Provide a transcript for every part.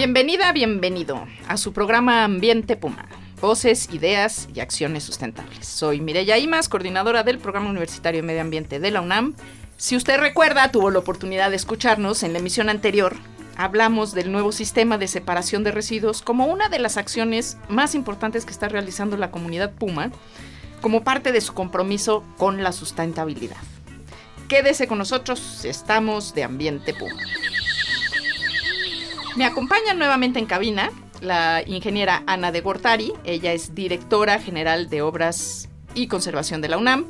Bienvenida, bienvenido a su programa Ambiente Puma. Voces, ideas y acciones sustentables. Soy Mireya Imas, coordinadora del Programa Universitario de Medio Ambiente de la UNAM. Si usted recuerda, tuvo la oportunidad de escucharnos en la emisión anterior. Hablamos del nuevo sistema de separación de residuos como una de las acciones más importantes que está realizando la comunidad Puma como parte de su compromiso con la sustentabilidad. Quédese con nosotros, estamos de Ambiente Puma. Me acompaña nuevamente en cabina la ingeniera Ana de Gortari. Ella es directora general de Obras y Conservación de la UNAM.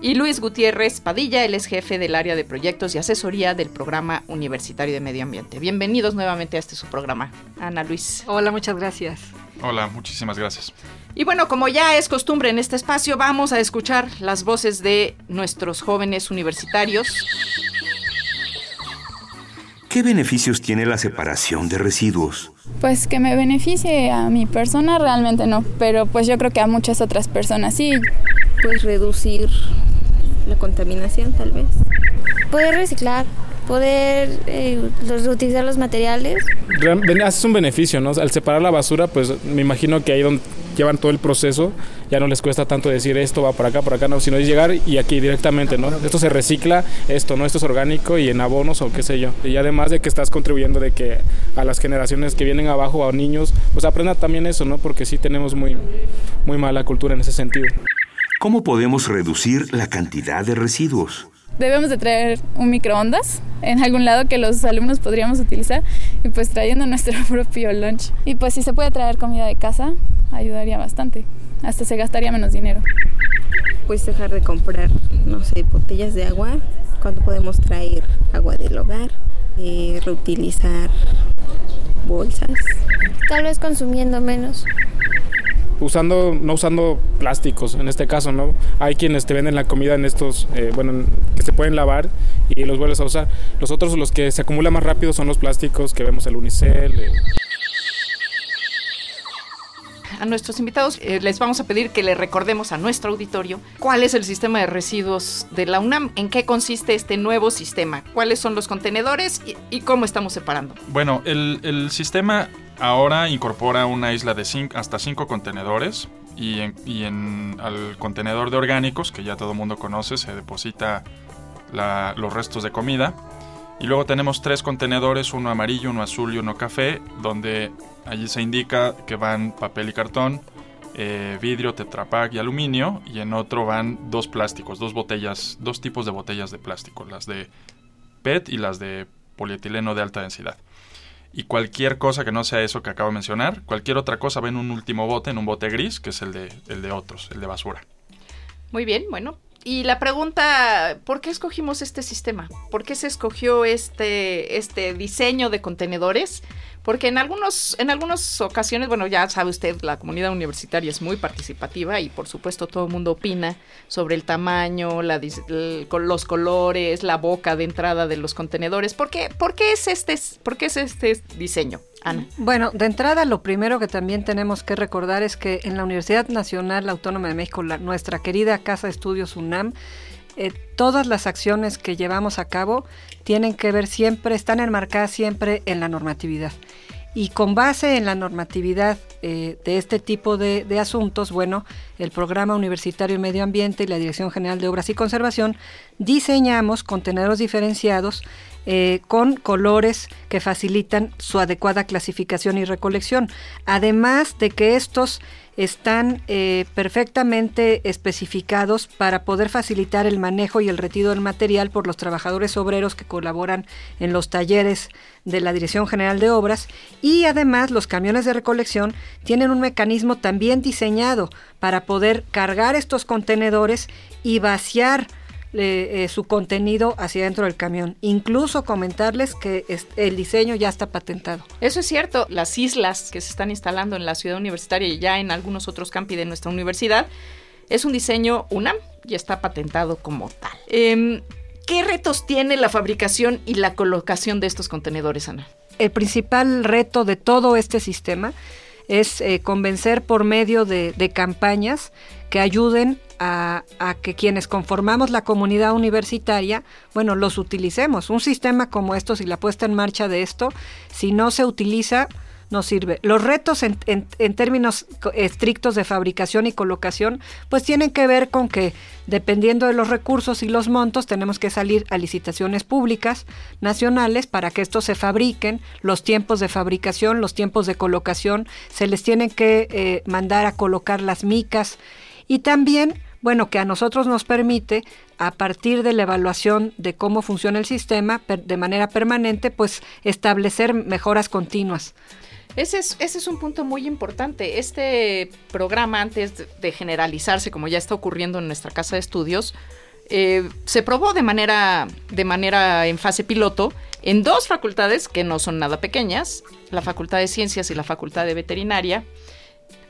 Y Luis Gutiérrez Padilla, él es jefe del área de proyectos y asesoría del Programa Universitario de Medio Ambiente. Bienvenidos nuevamente a este su programa. Ana Luis. Hola, muchas gracias. Hola, muchísimas gracias. Y bueno, como ya es costumbre en este espacio, vamos a escuchar las voces de nuestros jóvenes universitarios. ¿Qué beneficios tiene la separación de residuos? Pues que me beneficie a mi persona realmente no, pero pues yo creo que a muchas otras personas sí. Pues reducir la contaminación tal vez. Poder reciclar, poder eh, reutilizar los materiales. Es un beneficio, ¿no? Al separar la basura, pues me imagino que ahí donde llevan todo el proceso, ya no les cuesta tanto decir esto va por acá, por acá, no, sino es llegar y aquí directamente, ¿no? Esto se recicla, esto, ¿no? Esto es orgánico y en abonos o qué sé yo. Y además de que estás contribuyendo de que a las generaciones que vienen abajo, a niños, pues aprendan también eso, ¿no? Porque sí tenemos muy, muy mala cultura en ese sentido. ¿Cómo podemos reducir la cantidad de residuos? Debemos de traer un microondas en algún lado que los alumnos podríamos utilizar y pues trayendo nuestro propio lunch. Y pues si se puede traer comida de casa, ayudaría bastante. Hasta se gastaría menos dinero. Pues dejar de comprar, no sé, botellas de agua cuando podemos traer agua del hogar, eh, reutilizar bolsas. Tal vez consumiendo menos usando no usando plásticos en este caso no hay quienes te venden la comida en estos eh, bueno que se pueden lavar y los vuelves a usar los otros los que se acumulan más rápido son los plásticos que vemos el unicel eh. a nuestros invitados eh, les vamos a pedir que le recordemos a nuestro auditorio cuál es el sistema de residuos de la UNAM, en qué consiste este nuevo sistema, cuáles son los contenedores y, cómo estamos separando. Bueno, el, el sistema ahora incorpora una isla de hasta cinco contenedores y, en, al contenedor de orgánicos, que ya todo el mundo conoce, se deposita los restos de comida. Y luego tenemos tres contenedores, uno amarillo, uno azul y uno café, donde allí se indica que van papel y cartón, eh, vidrio, tetrapack y aluminio, y en otro van dos plásticos, dos botellas, dos tipos de botellas de plástico, las de PET y las de polietileno de alta densidad y cualquier cosa que no sea eso que acabo de mencionar, cualquier otra cosa va en un último bote, en un bote gris, que es el de, el de otros, el de basura. Muy bien, bueno. Y la pregunta, ¿por qué escogimos este sistema? ¿Por qué se escogió este, este diseño de contenedores? Porque en algunos, en algunas ocasiones, bueno, ya sabe usted, la comunidad universitaria es muy participativa y por supuesto todo el mundo opina sobre el tamaño, la, los colores, la boca de entrada de los contenedores. ¿Por qué, por qué es este, por qué es este diseño? Ana. Bueno, de entrada lo primero que también tenemos que recordar es que en la Universidad Nacional Autónoma de México, nuestra querida Casa de Estudios UNAM, eh, todas las acciones que llevamos a cabo tienen que ver siempre, están enmarcadas siempre en la normatividad. Y con base en la normatividad eh, de este tipo de, asuntos, bueno, el Programa Universitario de Medio Ambiente y la Dirección General de Obras y Conservación diseñamos contenedores diferenciados eh, con colores que facilitan su adecuada clasificación y recolección. Además de que estos están eh, perfectamente especificados para poder facilitar el manejo y el retiro del material por los trabajadores obreros que colaboran en los talleres de la Dirección General de Obras y además los camiones de recolección tienen un mecanismo también diseñado para poder cargar estos contenedores y vaciar eh, su contenido hacia dentro del camión. Incluso comentarles que el diseño ya está patentado. Eso es cierto. Las islas que se están instalando en la ciudad universitaria y ya en algunos otros campi de nuestra universidad es un diseño UNAM y está patentado como tal. Em, ¿Qué retos tiene la fabricación y la colocación de estos contenedores, Ana? El principal reto de todo este sistema es eh, convencer por medio de, campañas que ayuden a, a, que quienes conformamos la comunidad universitaria, bueno, los utilicemos. Un sistema como estos y la puesta en marcha de esto, si no se utiliza, no sirve. Los retos en, términos estrictos de fabricación y colocación, pues tienen que ver con que dependiendo de los recursos y los montos, tenemos que salir a licitaciones públicas nacionales para que estos se fabriquen, los tiempos de fabricación, los tiempos de colocación, se les tienen que eh, mandar a colocar las micas y también bueno, que a nosotros nos permite, a partir de la evaluación de cómo funciona el sistema de manera permanente, pues establecer mejoras continuas. Ese es, ese es un punto muy importante. Este programa, antes de generalizarse, como ya está ocurriendo en nuestra casa de estudios, eh, se probó de manera, de manera en fase piloto en dos facultades que no son nada pequeñas, la Facultad de Ciencias y la Facultad de Veterinaria.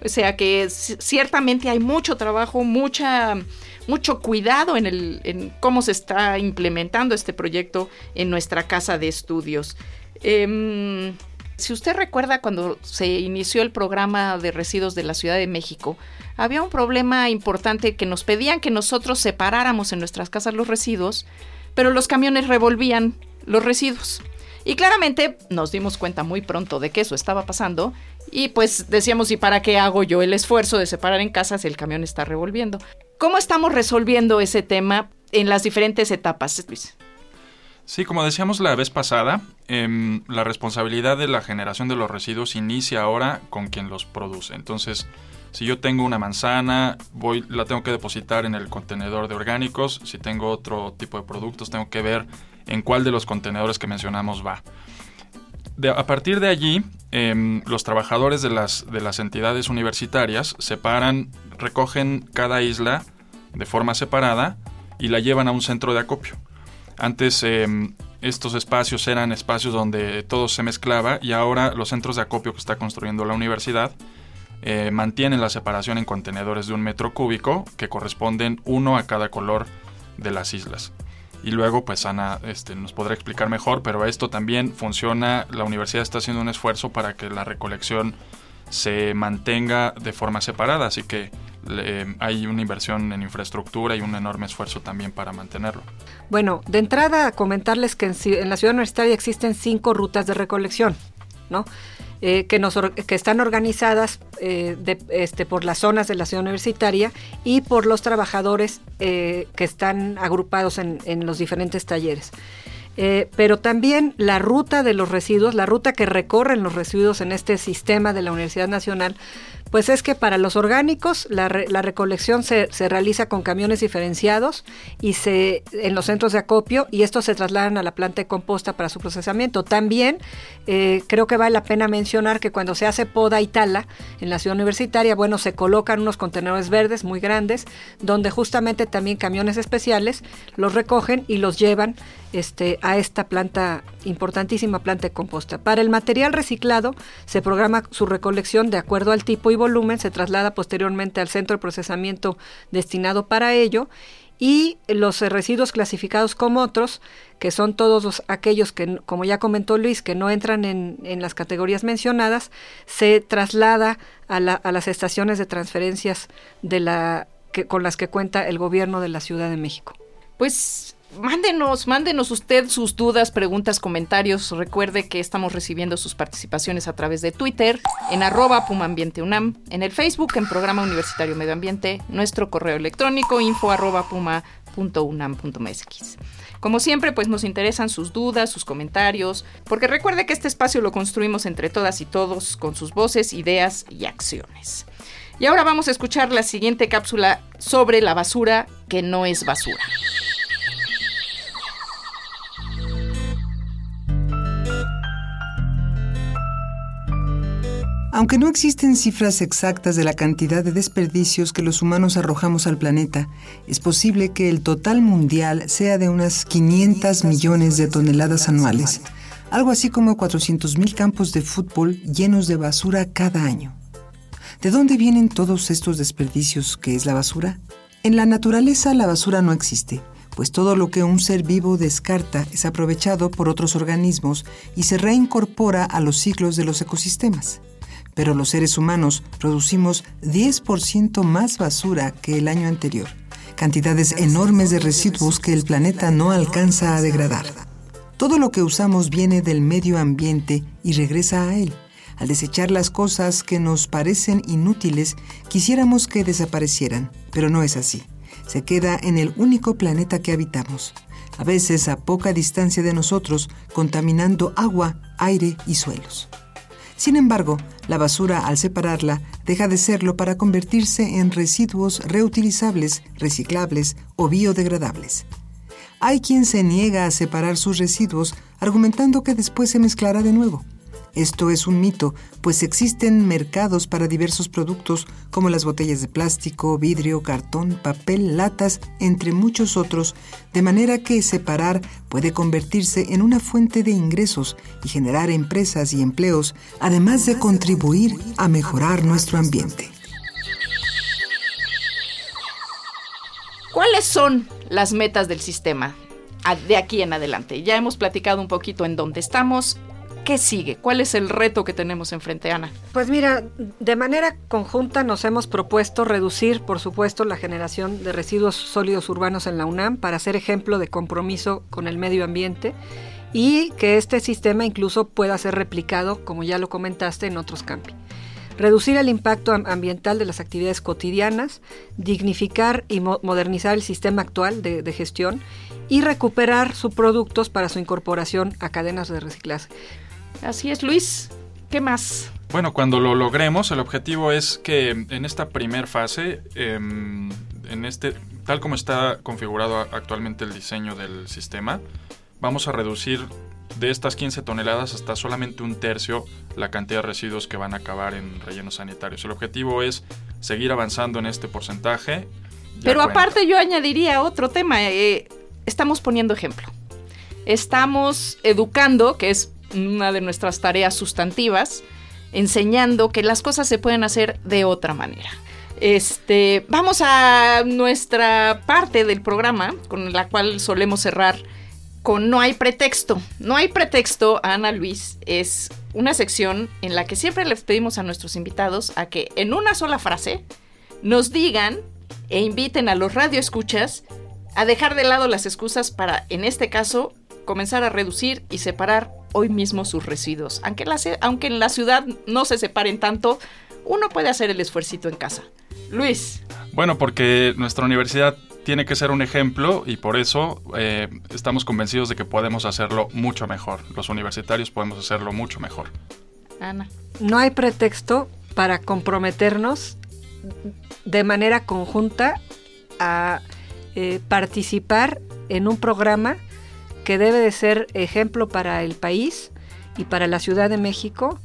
O sea que ciertamente hay mucho trabajo, mucha, mucho cuidado en, el, en cómo se está implementando este proyecto en nuestra casa de estudios. Em, si usted recuerda cuando se inició el programa de residuos de la Ciudad de México, había un problema importante que nos pedían que nosotros separáramos en nuestras casas los residuos, pero los camiones revolvían los residuos. Y claramente nos dimos cuenta muy pronto de que eso estaba pasando y pues decíamos, ¿y para qué hago yo el esfuerzo de separar en casa si el camión está revolviendo? ¿Cómo estamos resolviendo ese tema en las diferentes etapas? Sí, como decíamos la vez pasada, em, la responsabilidad de la generación de los residuos inicia ahora con quien los produce. Entonces, si yo tengo una manzana, voy, la tengo que depositar en el contenedor de orgánicos. Si tengo otro tipo de productos, tengo que ver en cuál de los contenedores que mencionamos va. a partir de allí, em, los trabajadores de las, de las entidades universitarias separan, recogen cada isla de forma separada y la llevan a un centro de acopio. Antes em, estos espacios eran espacios donde todo se mezclaba y ahora los centros de acopio que está construyendo la universidad eh, mantienen la separación en contenedores de un metro cúbico que corresponden uno a cada color de las islas. Y luego, pues Ana este, nos podrá explicar mejor, pero esto también funciona, la universidad está haciendo un esfuerzo para que la recolección se mantenga de forma separada, así que hay una inversión en infraestructura y un enorme esfuerzo también para mantenerlo. Bueno, de entrada comentarles que en, la ciudad universitaria existen cinco rutas de recolección, ¿no? Eh, que, están organizadas eh, este, por las zonas de la ciudad universitaria y por los trabajadores eh, que están agrupados en los diferentes talleres. Pero también la ruta de los residuos, la ruta que recorren los residuos en este sistema de la Universidad Nacional, pues es que para los orgánicos la, recolección se, realiza con camiones diferenciados y se en los centros de acopio y estos se trasladan a la planta de composta para su procesamiento. También eh, creo que vale la pena mencionar que cuando se hace poda y tala en la ciudad universitaria, bueno, se colocan unos contenedores verdes muy grandes donde justamente también camiones especiales los recogen y los llevan este, a esta planta, importantísima planta de composta. Para el material reciclado se programa su recolección de acuerdo al tipo y volumen se traslada posteriormente al centro de procesamiento destinado para ello y los residuos clasificados como otros, que son todos aquellos que, como ya comentó Luis, que no entran en, las categorías mencionadas, se traslada a, las estaciones de transferencias de la, que, con las que cuenta el gobierno de la Ciudad de México. Pues mándenos, mándenos usted sus dudas, preguntas, comentarios. Recuerde que estamos recibiendo sus participaciones a través de Twitter, en arroba UNAM, en el Facebook, en Programa Universitario Medio Ambiente, nuestro correo electrónico, info arroba puma.unam.mx. Como siempre, pues nos interesan sus dudas, sus comentarios, porque recuerde que este espacio lo construimos entre todas y todos con sus voces, ideas y acciones. Y ahora vamos a escuchar la siguiente cápsula sobre la basura que no es basura. Aunque no existen cifras exactas de la cantidad de desperdicios que los humanos arrojamos al planeta, es posible que el total mundial sea de unas 500 millones de toneladas anuales, algo así como 400.000 campos de fútbol llenos de basura cada año. ¿De dónde vienen todos estos desperdicios que es la basura? En la naturaleza la basura no existe, pues todo lo que un ser vivo descarta es aprovechado por otros organismos y se reincorpora a los ciclos de los ecosistemas pero los seres humanos producimos 10% más basura que el año anterior, cantidades enormes de residuos que el planeta no alcanza a degradar. Todo lo que usamos viene del medio ambiente y regresa a él. Al desechar las cosas que nos parecen inútiles, quisiéramos que desaparecieran, pero no es así. Se queda en el único planeta que habitamos, a veces a poca distancia de nosotros, contaminando agua, aire y suelos. Sin embargo, la basura al separarla deja de serlo para convertirse en residuos reutilizables, reciclables o biodegradables. Hay quien se niega a separar sus residuos argumentando que después se mezclará de nuevo. Esto es un mito, pues existen mercados para diversos productos como las botellas de plástico, vidrio, cartón, papel, latas, entre muchos otros, de manera que separar puede convertirse en una fuente de ingresos y generar empresas y empleos, además de contribuir a mejorar nuestro ambiente. ¿Cuáles son las metas del sistema de aquí en adelante? Ya hemos platicado un poquito en dónde estamos, ¿Qué sigue? ¿Cuál es el reto que tenemos enfrente, Ana? Pues mira, de manera conjunta nos hemos propuesto reducir, por supuesto, la generación de residuos sólidos urbanos en la UNAM para ser ejemplo de compromiso con el medio ambiente y que este sistema incluso pueda ser replicado, como ya lo comentaste, en otros campi. Reducir el impacto ambiental de las actividades cotidianas, dignificar y modernizar el sistema actual de, de gestión y recuperar subproductos para su incorporación a cadenas de reciclaje. Así es, Luis. ¿Qué más? Bueno, cuando lo logremos, el objetivo es que en esta primera fase, em, en este, tal como está configurado actualmente el diseño del sistema, vamos a reducir de estas 15 toneladas hasta solamente un tercio la cantidad de residuos que van a acabar en rellenos sanitarios. El objetivo es seguir avanzando en este porcentaje. Pero aparte yo añadiría otro tema, eh, estamos poniendo ejemplo. Estamos educando, que es una de nuestras tareas sustantivas, enseñando que las cosas se pueden hacer de otra manera. Este, vamos a nuestra parte del programa con la cual solemos cerrar con No hay pretexto. No hay pretexto, Ana Luis, es una sección en la que siempre les pedimos a nuestros invitados a que en una sola frase nos digan e inviten a los radioescuchas a dejar de lado las excusas para, en este caso, comenzar a reducir y separar hoy mismo sus residuos. Aunque, aunque en la ciudad no se separen tanto, uno puede hacer el esfuercito en casa. Luis. Bueno, porque nuestra universidad tiene que ser un ejemplo y por eso eh, estamos convencidos de que podemos hacerlo mucho mejor. Los universitarios podemos hacerlo mucho mejor. Ana. No hay pretexto para comprometernos de manera conjunta a eh, participar en un programa que debe de ser ejemplo para el país y para la Ciudad de México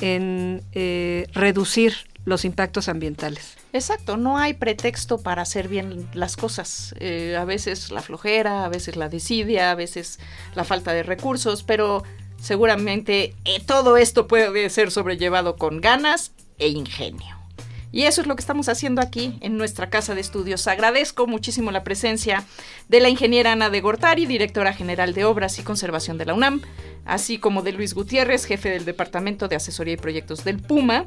en eh, reducir los impactos ambientales. Exacto, no hay pretexto para hacer bien las cosas. Eh, a veces la flojera, a veces la desidia, a veces la falta de recursos, pero seguramente todo esto puede ser sobrellevado con ganas e ingenio. Y eso es lo que estamos haciendo aquí en nuestra casa de estudios. Agradezco muchísimo la presencia de la ingeniera Ana de Gortari, directora general de Obras y Conservación de la UNAM, así como de Luis Gutiérrez, jefe del Departamento de Asesoría y Proyectos del Puma.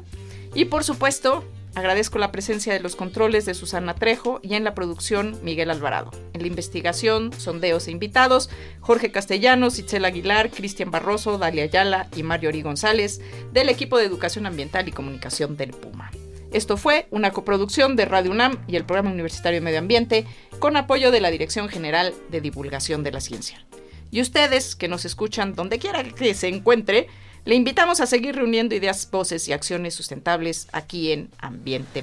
Y por supuesto, agradezco la presencia de los controles de Susana Trejo y en la producción Miguel Alvarado. En la investigación, sondeos e invitados, Jorge Castellanos, Itzel Aguilar, Cristian Barroso, Dalia Ayala y Mario Ori González, del equipo de Educación Ambiental y Comunicación del Puma. Esto fue una coproducción de Radio UNAM y el Programa Universitario de Medio Ambiente con apoyo de la Dirección General de Divulgación de la Ciencia. Y ustedes que nos escuchan donde quiera que se encuentre, le invitamos a seguir reuniendo ideas, voces y acciones sustentables aquí en Ambiente